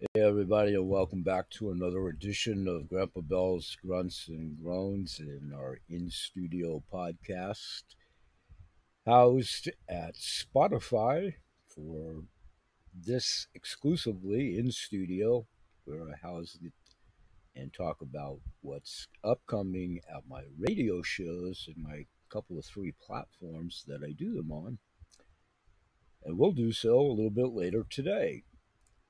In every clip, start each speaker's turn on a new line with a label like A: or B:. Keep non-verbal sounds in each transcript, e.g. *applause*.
A: Hey, everybody, and welcome back to another edition of Grandpa Bell's Grunts and Groans in our in studio podcast, housed at Spotify for this exclusively in studio, where I house it and talk about what's upcoming at my radio shows and my couple of three platforms that I do them on. And we'll do so a little bit later today.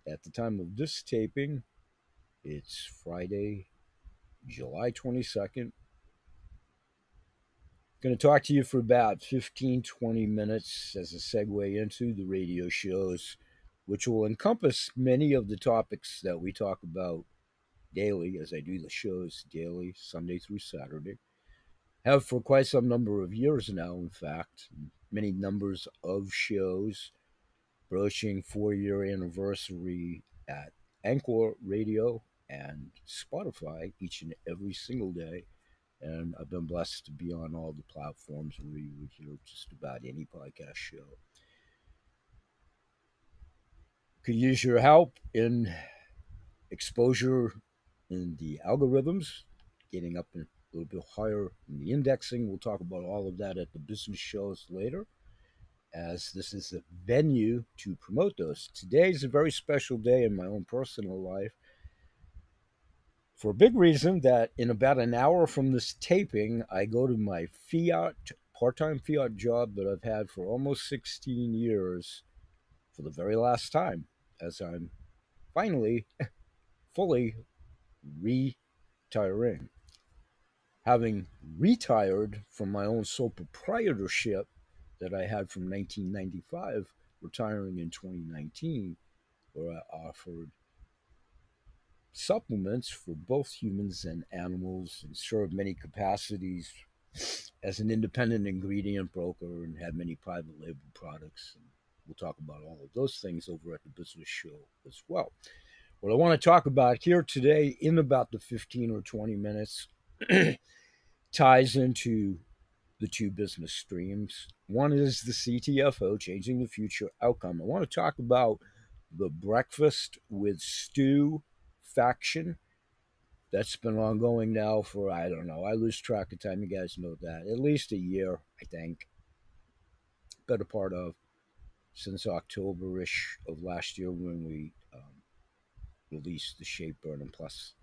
A: At the time of this taping, it's Friday, July 22nd. Going to talk to you for about 15 20 minutes as a segue into the radio shows, which will encompass many of the topics that we talk about daily as I do the shows daily, Sunday through Saturday. Have for quite some number of years now, in fact, many numbers of shows broaching four year anniversary at Anchor Radio and Spotify each and every single day. And I've been blessed to be on all the platforms where you would hear just about any podcast show. Could use your help in exposure in the algorithms, getting up a little bit higher in the indexing. We'll talk about all of that at the business shows later as this is a venue to promote those. Today is a very special day in my own personal life for a big reason that in about an hour from this taping, I go to my fiat, part time fiat job that I've had for almost 16 years for the very last time, as I'm finally *laughs* fully retiring. Having retired from my own sole proprietorship that I had from 1995, retiring in 2019, where I offered supplements for both humans and animals and served many capacities as an independent ingredient broker and had many private label products. And we'll talk about all of those things over at the business show as well. What I want to talk about here today, in about the 15 or 20 minutes, *clears throat* ties into the two business streams. One is the CTFO, Changing the Future Outcome. I want to talk about the Breakfast with Stew faction. That's been ongoing now for, I don't know, I lose track of time. You guys know that. At least a year, I think. Better part of since October ish of last year when we um, released the Shape Burning Plus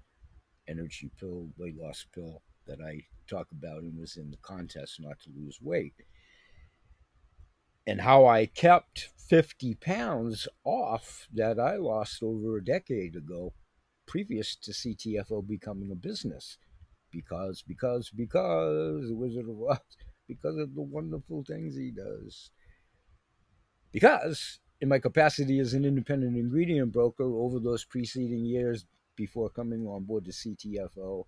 A: energy pill, weight loss pill that I talk about and was in the contest not to lose weight. And how I kept 50 pounds off that I lost over a decade ago, previous to CTFO becoming a business. Because, because, because the Wizard of Oz, because of the wonderful things he does. Because, in my capacity as an independent ingredient broker over those preceding years before coming on board the CTFO,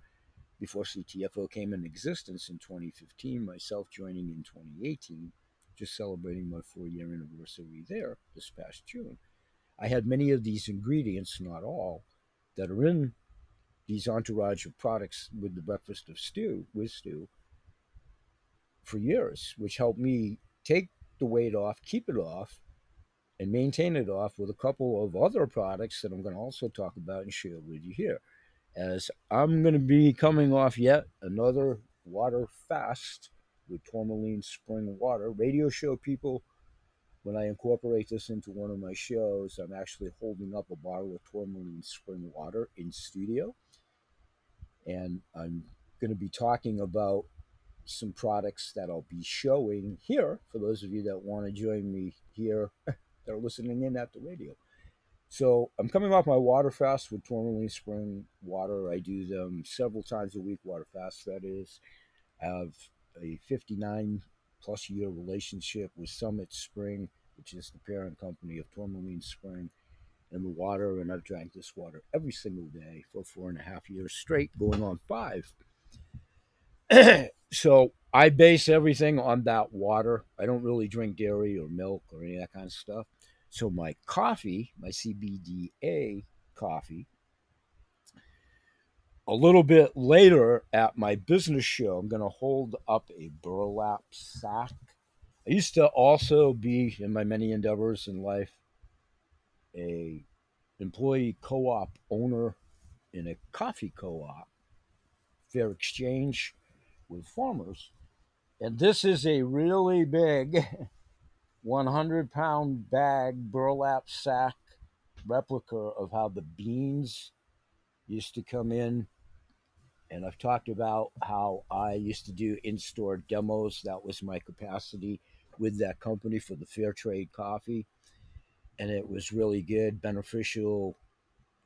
A: before CTFO came in existence in 2015, myself joining in 2018, just celebrating my four year anniversary there this past June. I had many of these ingredients, not all, that are in these entourage of products with the breakfast of stew, with stew, for years, which helped me take the weight off, keep it off, and maintain it off with a couple of other products that I'm going to also talk about and share with you here as I'm going to be coming off yet another water fast with tourmaline spring water. Radio show people, when I incorporate this into one of my shows, I'm actually holding up a bottle of tourmaline spring water in studio. And I'm going to be talking about some products that I'll be showing here for those of you that want to join me here *laughs* that are listening in at the radio. So I'm coming off my water fast with Tourmaline Spring water. I do them several times a week, water fast that is. I have a 59 plus year relationship with Summit Spring, which is the parent company of Tourmaline Spring and the water. And I've drank this water every single day for four and a half years straight, going on five. *clears throat* so I base everything on that water. I don't really drink dairy or milk or any of that kind of stuff. So my coffee, my CBDA coffee, a little bit later at my business show, I'm going to hold up a burlap sack. I used to also be, in my many endeavors in life, a employee co op owner in a coffee co op, fair exchange with farmers. And this is a really big 100 pound bag burlap sack replica of how the beans used to come in. And I've talked about how I used to do in store demos. That was my capacity with that company for the fair trade coffee. And it was really good, beneficial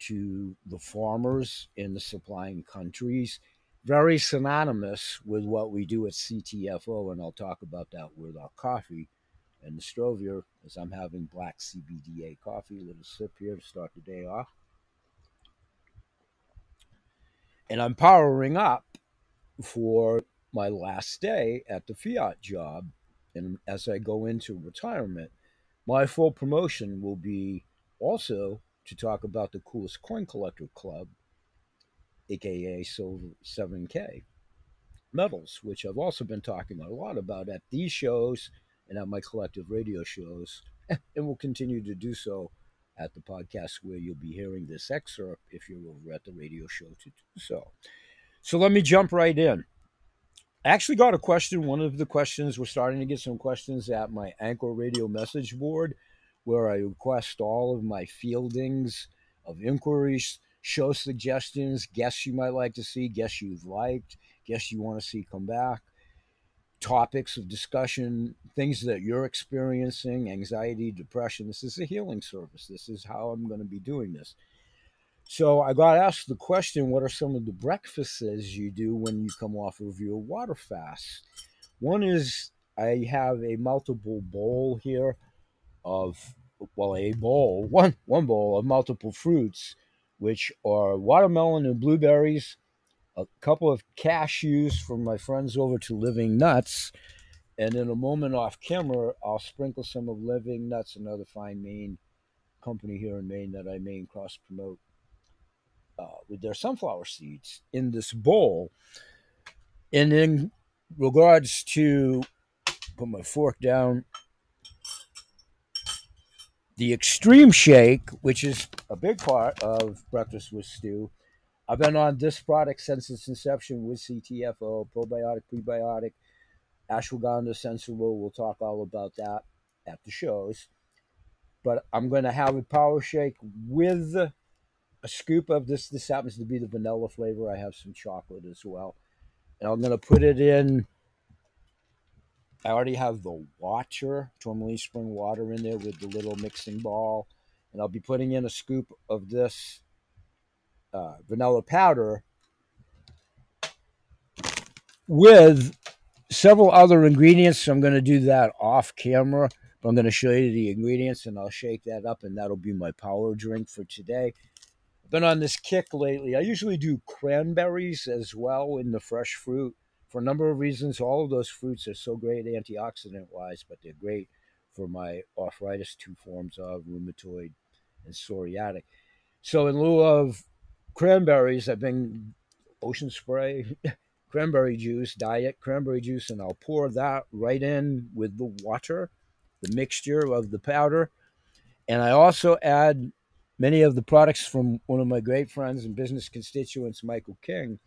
A: to the farmers in the supplying countries. Very synonymous with what we do at CTFO. And I'll talk about that with our coffee and the Strovia as I'm having black CBDA coffee. A little sip here to start the day off. And I'm powering up for my last day at the Fiat job. And as I go into retirement, my full promotion will be also to talk about the coolest coin collector club, aka Silver 7K metals, which I've also been talking a lot about at these shows and at my collective radio shows, *laughs* and will continue to do so at the podcast where you'll be hearing this excerpt if you're over at the radio show to do so. So let me jump right in. I actually got a question. One of the questions, we're starting to get some questions at my Anchor Radio message board where I request all of my fieldings of inquiries, show suggestions, guests you might like to see, guests you've liked, guests you want to see come back topics of discussion, things that you're experiencing, anxiety, depression. This is a healing service. This is how I'm going to be doing this. So I got asked the question what are some of the breakfasts you do when you come off of your water fast? One is I have a multiple bowl here of, well, a bowl, *laughs* one, one bowl of multiple fruits, which are watermelon and blueberries a couple of cashews from my friends over to Living Nuts. And in a moment off camera, I'll sprinkle some of Living Nuts, another fine Maine company here in Maine that I main cross promote uh, with their sunflower seeds in this bowl. And in regards to, put my fork down, the extreme shake, which is a big part of breakfast with stew I've been on this product since its inception with CTFO, probiotic, prebiotic, ashwagandha sensible. We'll talk all about that at the shows. But I'm going to have a power shake with a scoop of this. This happens to be the vanilla flavor. I have some chocolate as well. And I'm going to put it in. I already have the water, tourmaline spring water in there with the little mixing ball. And I'll be putting in a scoop of this uh, vanilla powder with several other ingredients. I'm going to do that off camera, but I'm going to show you the ingredients and I'll shake that up, and that'll be my power drink for today. I've been on this kick lately. I usually do cranberries as well in the fresh fruit for a number of reasons. All of those fruits are so great antioxidant wise, but they're great for my arthritis, two forms of rheumatoid and psoriatic. So, in lieu of cranberries. I've been ocean spray, *laughs* cranberry juice, diet cranberry juice, and I'll pour that right in with the water, the mixture of the powder. And I also add many of the products from one of my great friends and business constituents, Michael King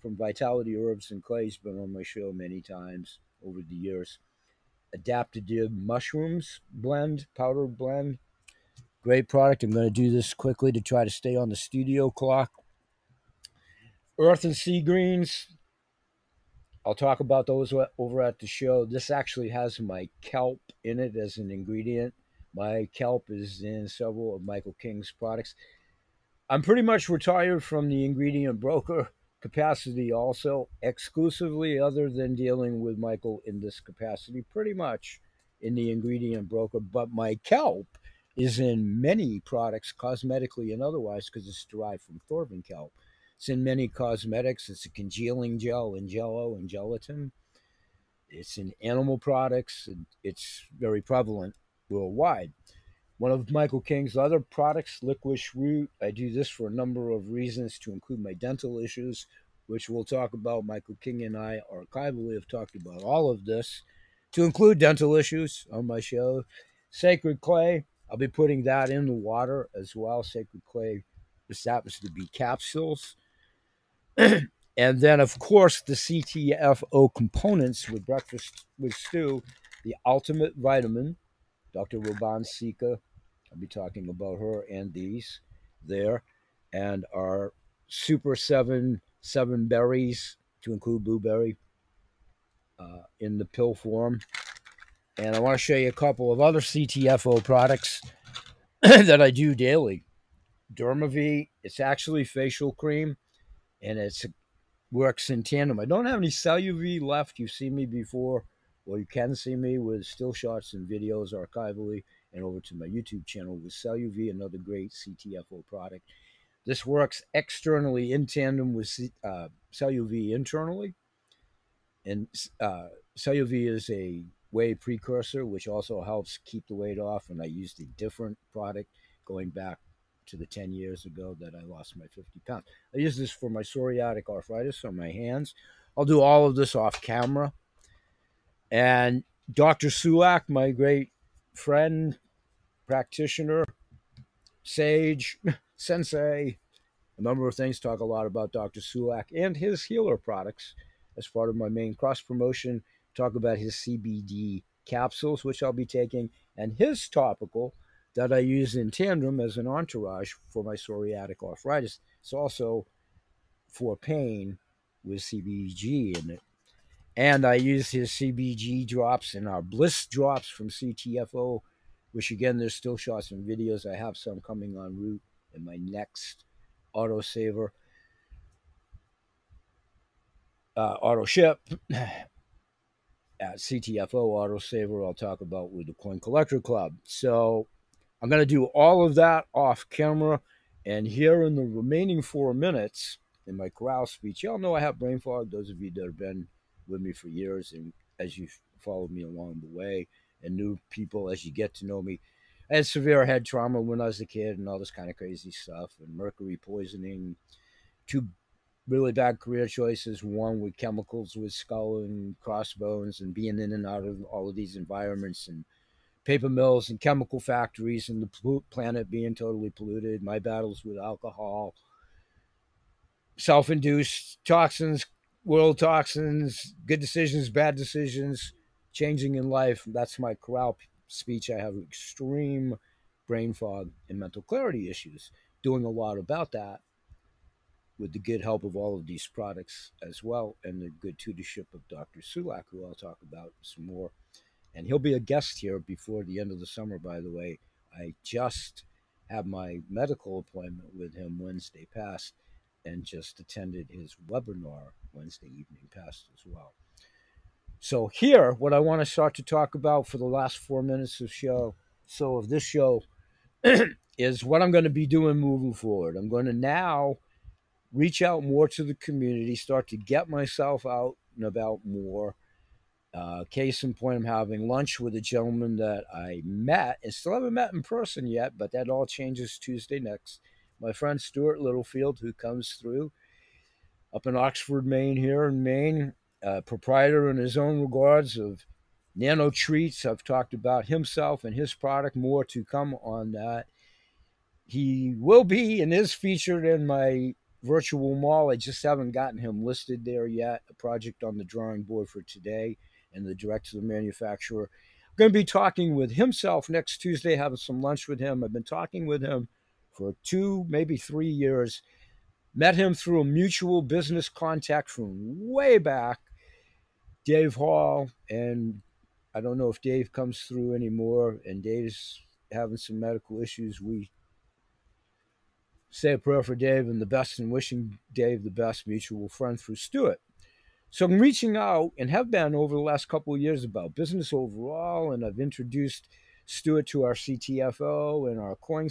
A: from Vitality Herbs and Clay. He's been on my show many times over the years. Adaptive mushrooms blend, powder blend. Great product. I'm going to do this quickly to try to stay on the studio clock. Earth and sea greens. I'll talk about those over at the show. This actually has my kelp in it as an ingredient. My kelp is in several of Michael King's products. I'm pretty much retired from the ingredient broker capacity, also exclusively, other than dealing with Michael in this capacity, pretty much in the ingredient broker. But my kelp is in many products, cosmetically and otherwise, because it's derived from Thorvin kelp. It's in many cosmetics. It's a congealing gel in jello and gelatin. It's in animal products. It's very prevalent worldwide. One of Michael King's other products, Licorice Root. I do this for a number of reasons to include my dental issues, which we'll talk about. Michael King and I archivally have talked about all of this to include dental issues on my show. Sacred Clay, I'll be putting that in the water as well. Sacred Clay, this happens to be capsules. *clears throat* and then, of course, the CTFO components with breakfast with stew, the ultimate vitamin, Dr. Roban Sika. I'll be talking about her and these there, and our Super Seven Seven Berries to include blueberry uh, in the pill form. And I want to show you a couple of other CTFO products *clears throat* that I do daily. Dermav, it's actually facial cream, and it works in tandem. I don't have any CelluV left. You've seen me before, or you can see me with still shots and videos archivally, and over to my YouTube channel with CelluV, another great CTFO product. This works externally in tandem with uh, CelluV internally. And uh, CelluV is a whey precursor, which also helps keep the weight off. And I used a different product going back to the 10 years ago that I lost my 50 pounds. I use this for my psoriatic arthritis on my hands. I'll do all of this off camera. And Dr. Sulak, my great friend, practitioner, sage, *laughs* sensei, a number of things. Talk a lot about Dr. Sulak and his healer products as part of my main cross promotion. Talk about his CBD capsules, which I'll be taking, and his topical that I use in tandem as an entourage for my psoriatic arthritis. It's also for pain with CBG in it. And I use his CBG drops and our Bliss drops from CTFO, which again, there's still shots and videos. I have some coming en route in my next autosaver, uh, auto ship Uh, at CTFO autosaver. I'll talk about with the Coin Collector Club. So I'm going to do all of that off camera. And here in the remaining four minutes in my corral speech, y'all know I have brain fog. Those of you that have been with me for years and as you've followed me along the way, and new people as you get to know me. I had severe head trauma when I was a kid and all this kind of crazy stuff, and mercury poisoning, two really bad career choices. One with chemicals with skull and crossbones, and being in and out of all of these environments and paper mills and chemical factories, and the planet being totally polluted. My battles with alcohol, self induced toxins, world toxins, good decisions, bad decisions, changing in life. That's my corral speech. I have extreme brain fog and mental clarity issues. Doing a lot about that with the good help of all of these products as well, and the good tutorship of Dr. Sulak, who I'll talk about some more. And he'll be a guest here before the end of the summer, by the way. I just have my medical appointment with him Wednesday past and just attended his webinar Wednesday evening past as well. So here, what I want to start to talk about for the last four minutes of show, so of this show, *clears throat* is what I'm going to be doing moving forward. I'm going to now reach out more to the community, start to get myself out and about more. Uh, case in point, I'm having lunch with a gentleman that I met and still haven't met in person yet, but that all changes Tuesday next. My friend Stuart Littlefield, who comes through up in Oxford, Maine, here in Maine, proprietor in his own regards of Nano Treats. I've talked about himself and his product. More to come on that. He will be and is featured in my virtual mall. I just haven't gotten him listed there yet. A project on the drawing board for today and the director of the manufacturer. I'm going to be talking with himself next Tuesday, having some lunch with him. I've been talking with him for two, maybe three years. Met him through a mutual business contact from way back Dave Hall, and I don't know if Dave comes through anymore, and Dave's having some medical issues. We say a prayer for Dave and the best, and wishing Dave the best mutual friend through Stuart. So I'm reaching out and have been over the last couple of years about business overall, and I've introduced Stuart to our CTFO and our Coin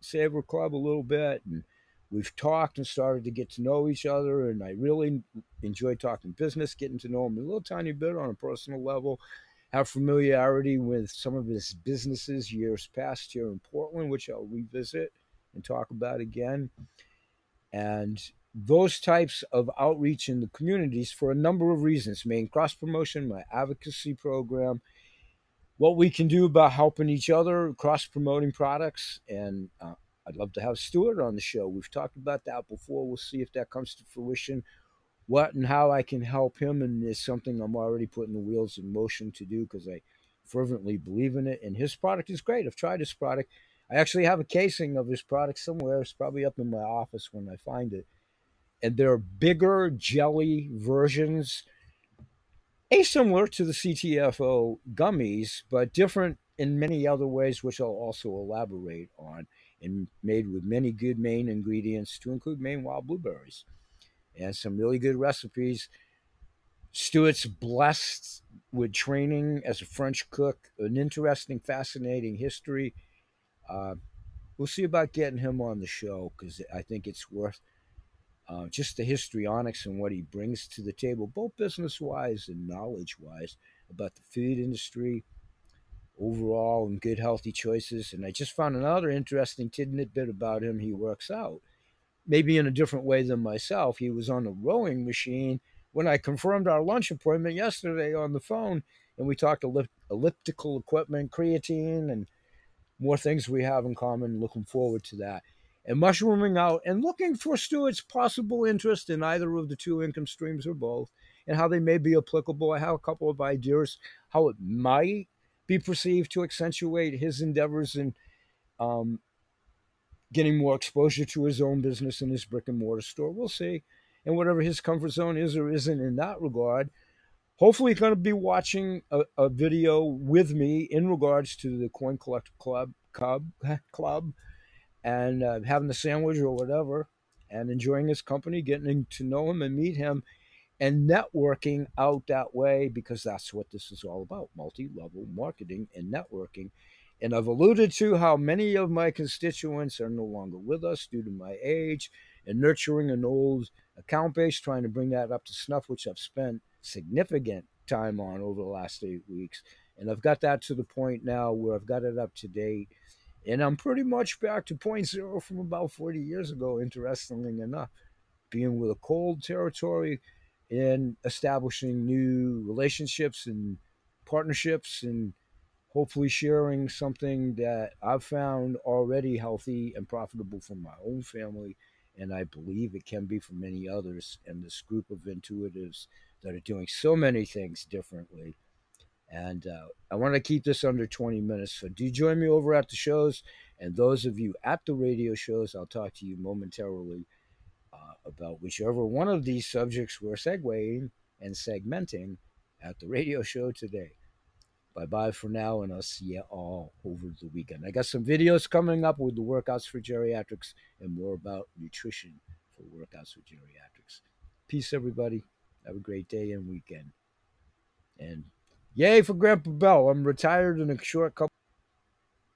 A: Saver Club a little bit, and we've talked and started to get to know each other and i really enjoy talking business getting to know him a little tiny bit on a personal level have familiarity with some of his businesses years past here in portland which i'll revisit and talk about again and those types of outreach in the communities for a number of reasons main cross promotion my advocacy program what we can do about helping each other, cross promoting products. And uh, I'd love to have Stuart on the show. We've talked about that before. We'll see if that comes to fruition. What and how I can help him, and it's something I'm already putting the wheels in motion to do because I fervently believe in it. And his product is great. I've tried his product. I actually have a casing of this product somewhere. It's probably up in my office when I find it. And there are bigger jelly versions asimilar to the CTFO gummies, but different in many other ways, which I'll also elaborate on, and made with many good Maine ingredients to include Maine wild blueberries and some really good recipes. Stuart's blessed with training as a French cook, an interesting, fascinating history. Uh, we'll see about getting him on the show because I think it's worth uh, just the histrionics and what he brings to the table, both business wise and knowledge wise, about the food industry overall and good, healthy choices. And I just found another interesting tidbit about him. He works out, maybe in a different way than myself. He was on a rowing machine when I confirmed our lunch appointment yesterday on the phone, and we talked ellip- elliptical equipment, creatine, and more things we have in common. Looking forward to that and mushrooming out and looking for Stuart's possible interest in either of the two income streams or both and how they may be applicable. I have a couple of ideas how it might be perceived to accentuate his endeavors in um, getting more exposure to his own business in his brick and mortar store. We'll see. And whatever his comfort zone is or isn't in that regard, hopefully going to be watching a, a, video with me in regards to the Coin Collector Club Club *laughs* Club and uh, having the sandwich or whatever and enjoying his company, getting to know him and meet him and networking out that way because that's what this is all about multi level marketing and networking. And I've alluded to how many of my constituents are no longer with us due to my age and nurturing an old account base, trying to bring that up to snuff, which I've spent significant time on over the last eight weeks. And I've got that to the point now where I've got it up to date and I'm pretty much back to point zero from about 40 years ago, interestingly enough, being with a cold territory and establishing new relationships and partnerships and hopefully sharing something that I've found already healthy and profitable for my own family. And I believe it can be for many others and this group of intuitives that are doing so many things differently and uh, I want to keep this under 20 minutes. So do join me over at the shows. And those of you at the radio shows, I'll talk to you momentarily uh, about whichever one of these subjects we're segueing and segmenting at the radio show today. Bye bye for now, and I'll see you all over the weekend. I got some videos coming up with the workouts for geriatrics and more about nutrition for workouts for geriatrics. Peace, everybody. Have a great day and weekend. And Yay for Grandpa Bell. I'm retired in a short couple